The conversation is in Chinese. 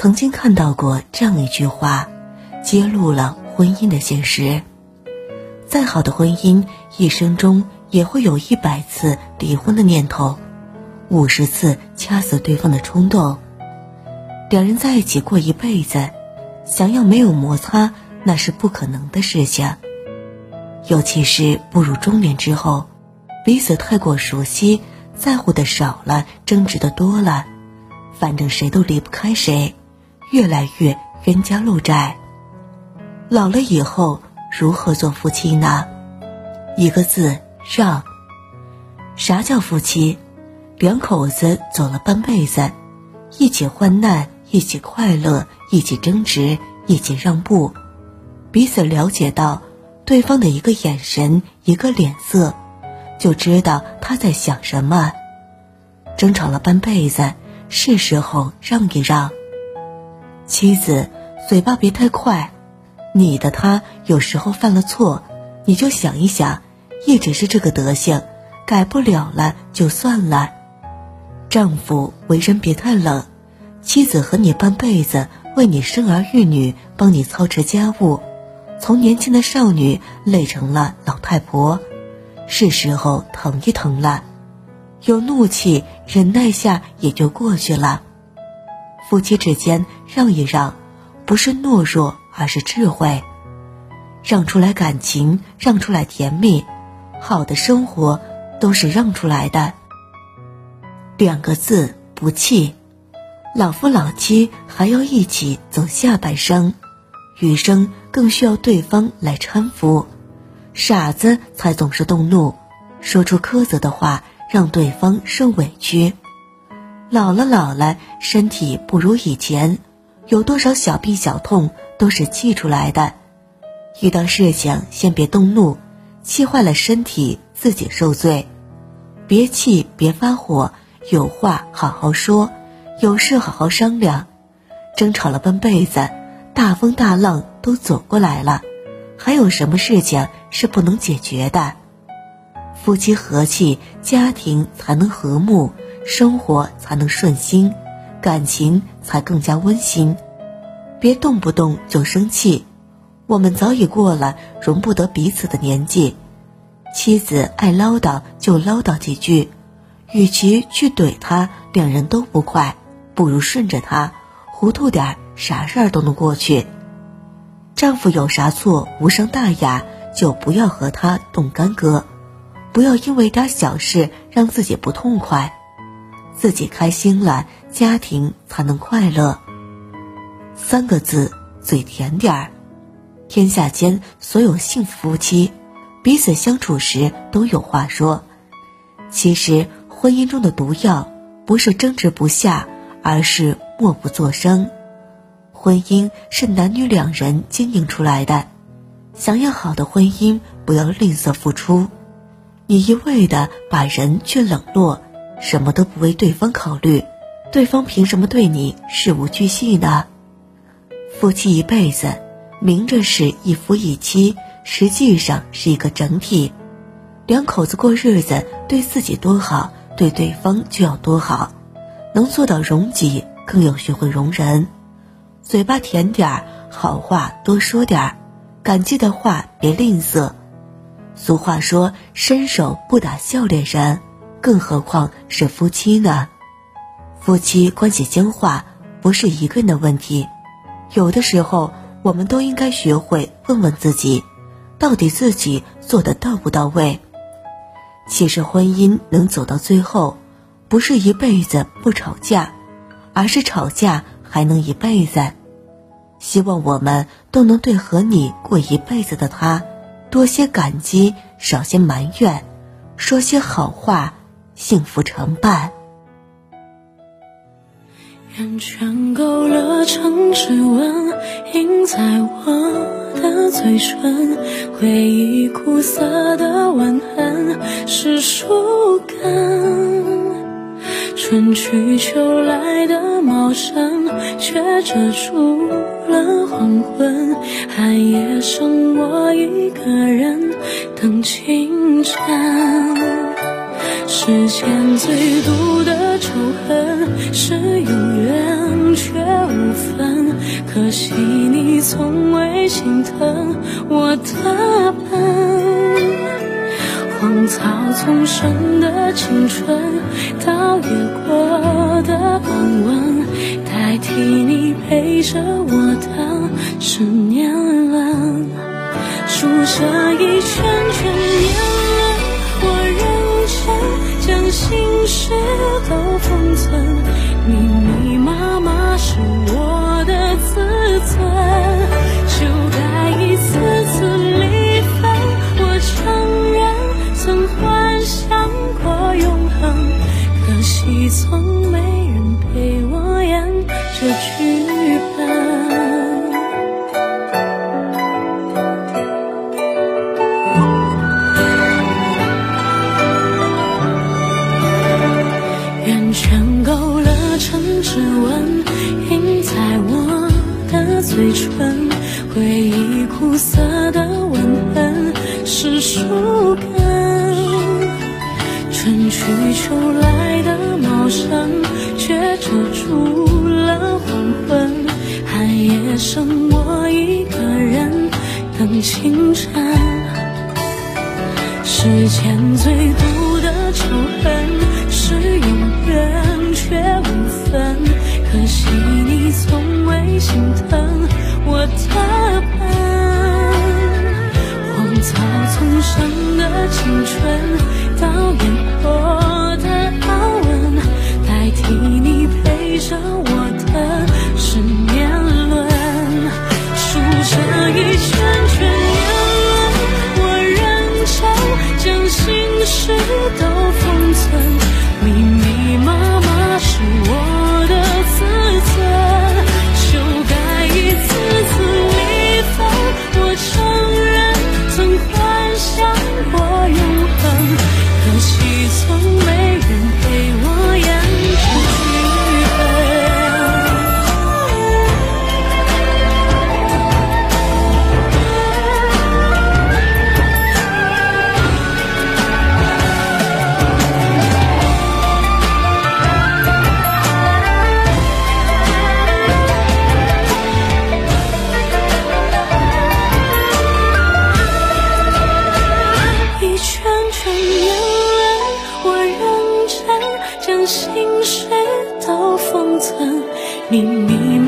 曾经看到过这样一句话，揭露了婚姻的现实。再好的婚姻，一生中也会有一百次离婚的念头，五十次掐死对方的冲动。两人在一起过一辈子，想要没有摩擦，那是不可能的事情。尤其是步入中年之后，彼此太过熟悉，在乎的少了，争执的多了，反正谁都离不开谁，越来越冤家路窄。老了以后。如何做夫妻呢？一个字让。啥叫夫妻？两口子走了半辈子，一起患难，一起快乐，一起争执，一起让步，彼此了解到对方的一个眼神、一个脸色，就知道他在想什么。争吵了半辈子，是时候让一让。妻子，嘴巴别太快。你的他有时候犯了错，你就想一想，一直是这个德行，改不了了就算了。丈夫为人别太冷，妻子和你半辈子为你生儿育女，帮你操持家务，从年轻的少女累成了老太婆，是时候疼一疼了。有怒气忍耐下也就过去了。夫妻之间让一让，不是懦弱。而是智慧，让出来感情，让出来甜蜜，好的生活都是让出来的。两个字不气，老夫老妻还要一起走下半生，余生更需要对方来搀扶。傻子才总是动怒，说出苛责的话，让对方受委屈。老了老了，身体不如以前，有多少小病小痛？都是气出来的，遇到事情先别动怒，气坏了身体自己受罪。别气，别发火，有话好好说，有事好好商量。争吵了半辈子，大风大浪都走过来了，还有什么事情是不能解决的？夫妻和气，家庭才能和睦，生活才能顺心，感情才更加温馨。别动不动就生气，我们早已过了容不得彼此的年纪。妻子爱唠叨就唠叨几句，与其去怼他，两人都不快，不如顺着他，糊涂点啥事儿都能过去。丈夫有啥错无伤大雅，就不要和他动干戈，不要因为点小事让自己不痛快，自己开心了，家庭才能快乐。三个字，嘴甜点儿。天下间所有幸福夫妻，彼此相处时都有话说。其实婚姻中的毒药，不是争执不下，而是默不作声。婚姻是男女两人经营出来的，想要好的婚姻，不要吝啬付出。你一味的把人去冷落，什么都不为对方考虑，对方凭什么对你事无巨细呢？夫妻一辈子，明着是一夫一妻，实际上是一个整体。两口子过日子，对自己多好，对对方就要多好。能做到容己，更要学会容人。嘴巴甜点儿，好话多说点儿，感激的话别吝啬。俗话说：“伸手不打笑脸人”，更何况是夫妻呢？夫妻关系僵化，不是一个人的问题。有的时候，我们都应该学会问问自己，到底自己做的到不到位。其实，婚姻能走到最后，不是一辈子不吵架，而是吵架还能一辈子。希望我们都能对和你过一辈子的他，多些感激，少些埋怨，说些好话，幸福常伴。厌倦够了长指纹，印在我的嘴唇，回忆苦涩的吻痕是树根。春去秋来的茂盛，却遮住了黄昏。寒夜剩我一个人等清晨。世间最毒的仇恨，是有缘却无分。可惜你从未心疼我的笨。荒草丛生的青春，倒也过的安稳，代替你陪着我的是年轮。数着一嘴唇。回忆苦涩的吻痕是树根，春去秋来的茂盛，却遮住了黄昏。寒夜剩我一个人等清晨。世间最毒的仇恨是永远心疼我的笨。荒草丛生的青春，倒也过的安稳，代替你陪着我的是年轮。数着一圈圈年轮，我认真将心事都封存，密密麻麻是我明明